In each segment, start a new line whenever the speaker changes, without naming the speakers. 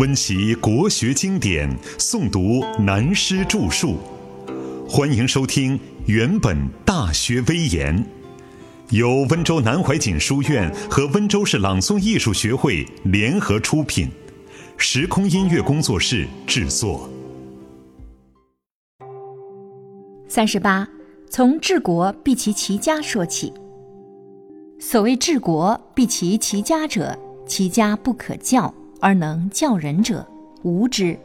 温习国学经典，诵读南师著述。欢迎收听《原本大学威严》，由温州南怀瑾书院和温州市朗诵艺术学会联合出品，时空音乐工作室制作。
三十八，从治国必其齐家说起。所谓治国必其齐家者，其家不可教而能教人者，无之。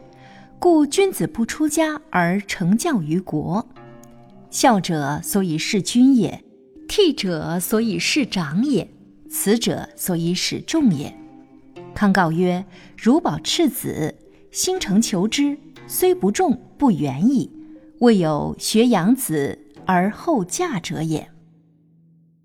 故君子不出家而成教于国。孝者所以事君也，悌者所以事长也，慈者所以使众也。康告曰：“如保赤子，心诚求之，虽不重，不远矣。未有学养子而后嫁者也。”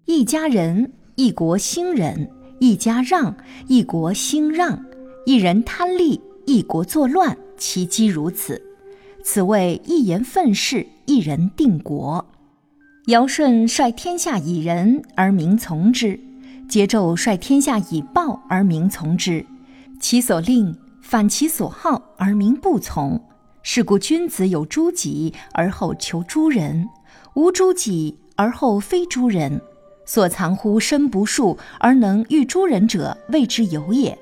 一家人。一国兴仁，一家让；一国兴让，一人贪利，一国作乱。其机如此，此谓一言愤世，一人定国。尧舜率天下以仁而民从之，桀纣率天下以暴而民从之。其所令反其所好而民不从。是故君子有诸己而后求诸人，无诸己而后非诸人。所藏乎身不术而能御诸人者，谓之有也。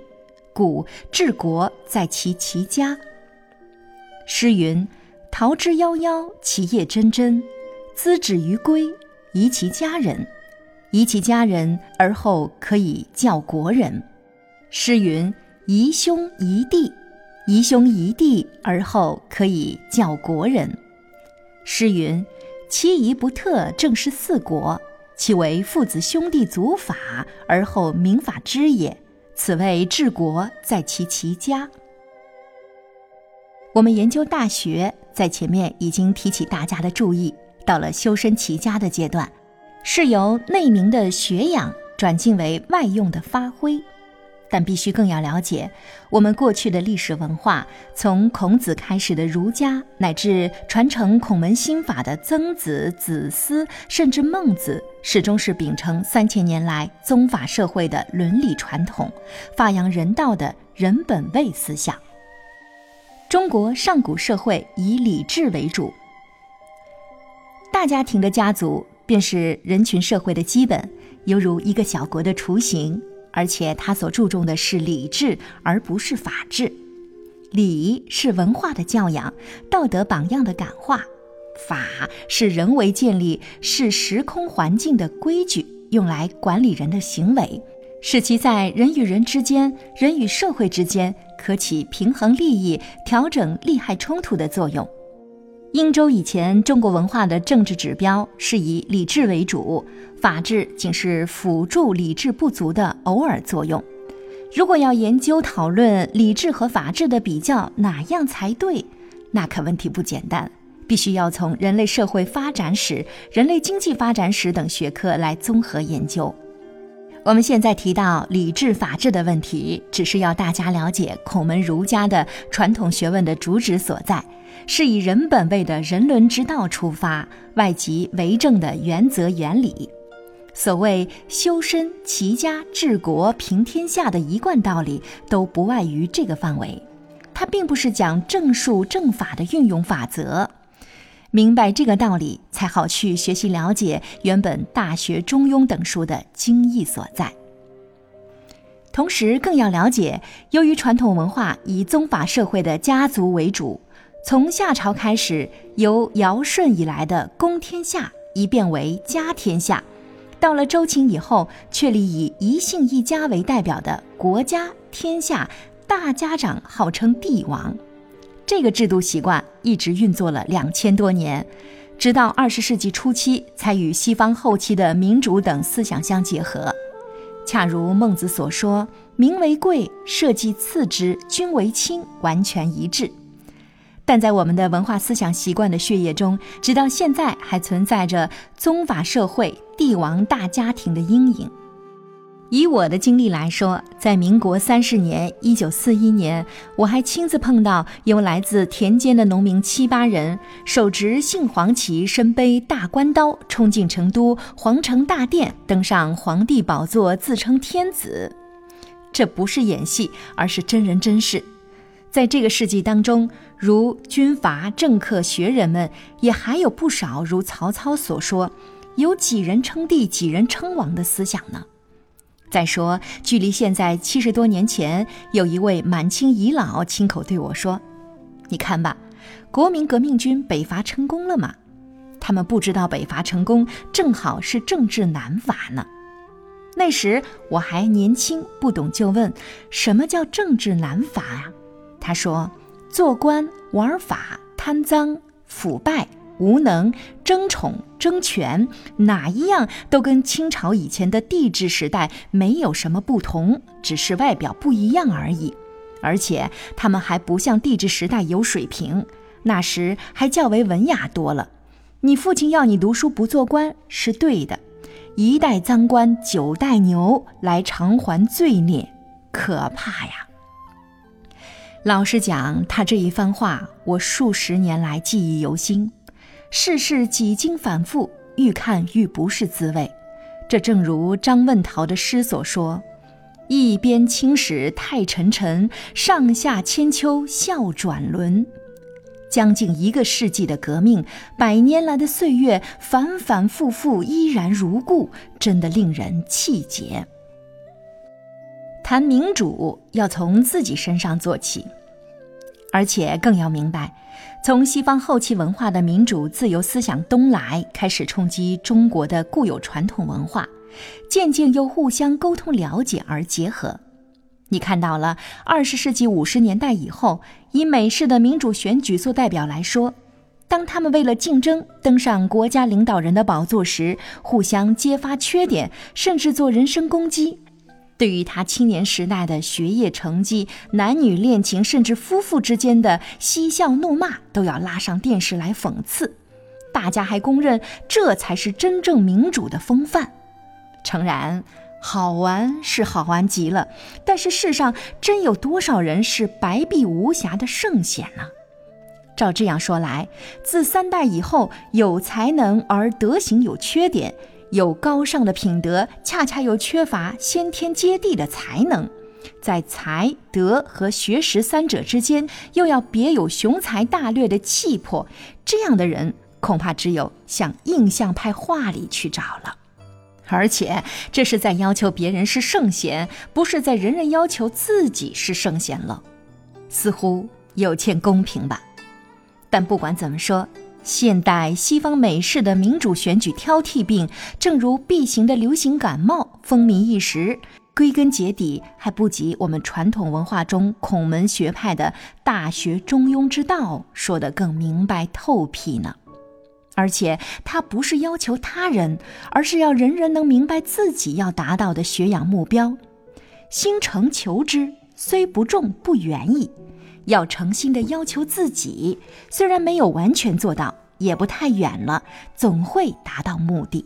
故治国在其齐家。诗云：“桃之夭夭，其叶蓁蓁。之止于归，宜其家人。宜其家人，而后可以教国人。”诗云：“宜兄宜弟，宜兄宜弟，而后可以教国人。”诗云：“其仪不特，正是四国。”其为父子兄弟祖法，而后民法之也。此谓治国在其齐家。我们研究《大学》，在前面已经提起大家的注意，到了修身齐家的阶段，是由内明的学养转进为外用的发挥。但必须更要了解我们过去的历史文化，从孔子开始的儒家，乃至传承孔门心法的曾子、子思，甚至孟子，始终是秉承三千年来宗法社会的伦理传统，发扬人道的人本位思想。中国上古社会以礼制为主，大家庭的家族便是人群社会的基本，犹如一个小国的雏形。而且他所注重的是礼制，而不是法治。礼是文化的教养，道德榜样的感化；法是人为建立，是时空环境的规矩，用来管理人的行为，使其在人与人之间、人与社会之间可起平衡利益、调整利害冲突的作用。殷周以前，中国文化的政治指标是以礼制为主，法治仅是辅助礼制不足的偶尔作用。如果要研究讨论礼制和法治的比较，哪样才对？那可问题不简单，必须要从人类社会发展史、人类经济发展史等学科来综合研究。我们现在提到礼制、法治的问题，只是要大家了解孔门儒家的传统学问的主旨所在。是以人本位的人伦之道出发，外及为政的原则原理。所谓修身、齐家、治国、平天下的一贯道理，都不外于这个范围。它并不是讲正术、正法的运用法则。明白这个道理，才好去学习了解原本《大学》《中庸》等书的精义所在。同时，更要了解，由于传统文化以宗法社会的家族为主。从夏朝开始，由尧舜以来的公天下，一变为家天下；到了周秦以后，确立以一姓一家为代表的国家天下，大家长号称帝王。这个制度习惯一直运作了两千多年，直到二十世纪初期，才与西方后期的民主等思想相结合。恰如孟子所说：“民为贵，社稷次之，君为轻”，完全一致。但在我们的文化思想习惯的血液中，直到现在还存在着宗法社会、帝王大家庭的阴影。以我的经历来说，在民国三十年（一九四一年），我还亲自碰到有来自田间的农民七八人，手执杏黄旗，身背大关刀，冲进成都皇城大殿，登上皇帝宝座，自称天子。这不是演戏，而是真人真事。在这个世纪当中，如军阀、政客、学人们，也还有不少如曹操所说“有几人称帝，几人称王”的思想呢。再说，距离现在七十多年前，有一位满清遗老亲口对我说：“你看吧，国民革命军北伐成功了吗？他们不知道北伐成功正好是政治南伐呢。”那时我还年轻，不懂，就问：“什么叫政治南伐呀？”他说：“做官玩法、贪赃腐败、无能、争宠、争权，哪一样都跟清朝以前的帝制时代没有什么不同，只是外表不一样而已。而且他们还不像帝制时代有水平，那时还较为文雅多了。你父亲要你读书不做官是对的，一代赃官九代牛来偿还罪孽，可怕呀！”老实讲，他这一番话，我数十年来记忆犹新。世事几经反复，愈看愈不是滋味。这正如张问陶的诗所说：“一边青史太沉沉，上下千秋笑转轮。”将近一个世纪的革命，百年来的岁月反反复复，依然如故，真的令人气结。谈民主要从自己身上做起，而且更要明白，从西方后期文化的民主自由思想东来，开始冲击中国的固有传统文化，渐渐又互相沟通了解而结合。你看到了二十世纪五十年代以后，以美式的民主选举做代表来说，当他们为了竞争登上国家领导人的宝座时，互相揭发缺点，甚至做人身攻击。对于他青年时代的学业成绩、男女恋情，甚至夫妇之间的嬉笑怒骂，都要拉上电视来讽刺。大家还公认这才是真正民主的风范。诚然，好玩是好玩极了，但是世上真有多少人是白璧无瑕的圣贤呢？照这样说来，自三代以后，有才能而德行有缺点。有高尚的品德，恰恰又缺乏先天接地的才能，在才德和学识三者之间，又要别有雄才大略的气魄，这样的人恐怕只有向印象派画里去找了。而且这是在要求别人是圣贤，不是在人人要求自己是圣贤了，似乎有欠公平吧？但不管怎么说。现代西方美式的民主选举挑剔病，正如 B 型的流行感冒风靡一时，归根结底还不及我们传统文化中孔门学派的大学中庸之道说得更明白透辟呢。而且，它不是要求他人，而是要人人能明白自己要达到的学养目标。心诚求之，虽不中，不远矣。要诚心的要求自己，虽然没有完全做到，也不太远了，总会达到目的。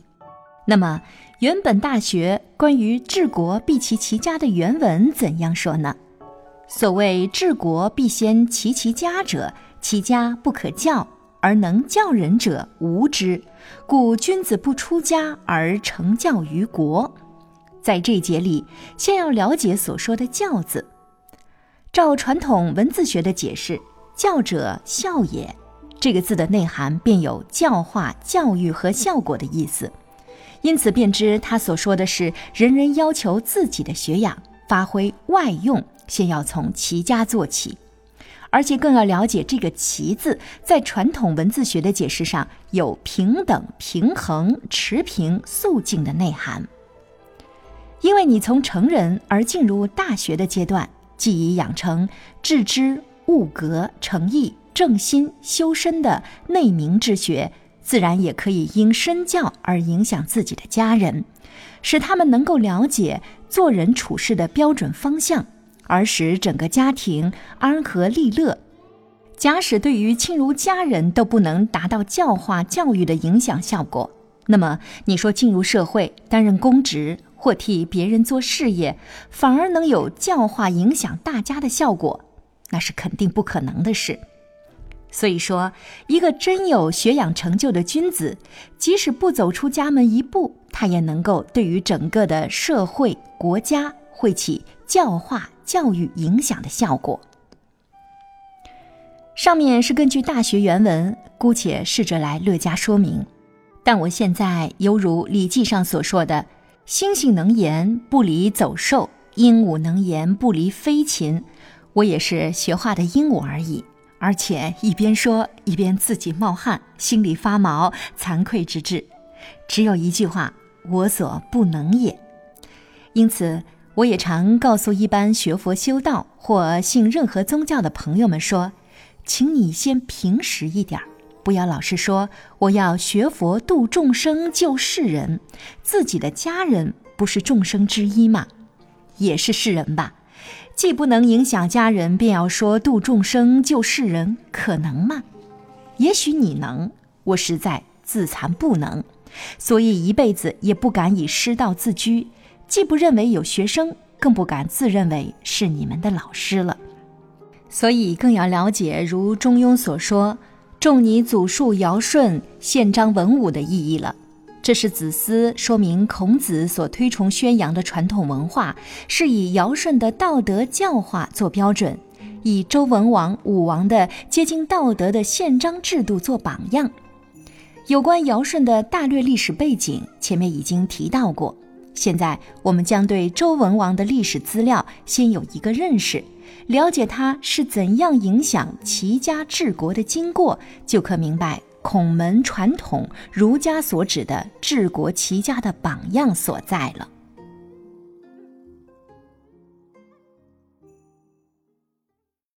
那么，原本《大学》关于治国必齐其家的原文怎样说呢？所谓治国必先齐其家者，其家不可教而能教人者无之，故君子不出家而成教于国。在这节里，先要了解所说的“教”字。照传统文字学的解释，“教者孝也”这个字的内涵便有教化、教育和效果的意思，因此便知他所说的是人人要求自己的学养发挥外用，先要从齐家做起，而且更要了解这个“齐”字在传统文字学的解释上有平等、平衡、持平、肃静的内涵，因为你从成人而进入大学的阶段。既已养成致知、悟格、诚意、正心、修身的内明之学，自然也可以因身教而影响自己的家人，使他们能够了解做人处事的标准方向，而使整个家庭安和利乐。假使对于亲如家人都不能达到教化教育的影响效果，那么你说进入社会担任公职？或替别人做事业，反而能有教化影响大家的效果，那是肯定不可能的事。所以说，一个真有学养成就的君子，即使不走出家门一步，他也能够对于整个的社会、国家会起教化、教育影响的效果。上面是根据大学原文，姑且试着来略加说明。但我现在犹如《礼记》上所说的：“猩猩能言，不离走兽；鹦鹉能言，不离飞禽。”我也是学画的鹦鹉而已，而且一边说一边自己冒汗，心里发毛，惭愧之至。只有一句话：“我所不能也。”因此，我也常告诉一般学佛修道或信任何宗教的朋友们说：“请你先平实一点儿，不要老是说我要学佛度众生救世人，自己的家人不是众生之一吗？也是世人吧。”既不能影响家人，便要说度众生救世人，可能吗？也许你能，我实在自惭不能，所以一辈子也不敢以师道自居，既不认为有学生，更不敢自认为是你们的老师了。所以更要了解如中庸所说“仲尼祖述尧舜，宪章文武”的意义了。这是子思说明孔子所推崇宣扬的传统文化，是以尧舜的道德教化做标准，以周文王、武王的接近道德的宪章制度做榜样。有关尧舜的大略历史背景，前面已经提到过。现在我们将对周文王的历史资料先有一个认识，了解他是怎样影响齐家治国的经过，就可明白。孔门传统，儒家所指的治国齐家的榜样所在了。